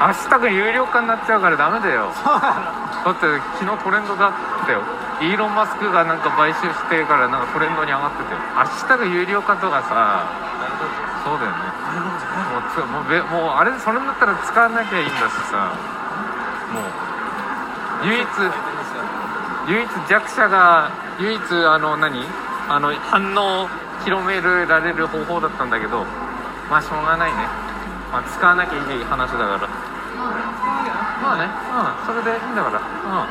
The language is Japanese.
ハッシュタグ有料化になっちゃうからダメだよ。だって昨日トレンドだったよ。イーロン・マスクがなんか買収してからなんかトレンドに上がってて。ハッシュタグ有料化とかさ。そうだよね。もうつもうべもうあれそれだったら使わなきゃいいんだしさ。もう唯一唯一弱者が唯一あの何？あの反応を広められる方法だったんだけどまあしょうがないね、まあ、使わなきゃいい話だから。まあね。うんそれでいいんだから。うん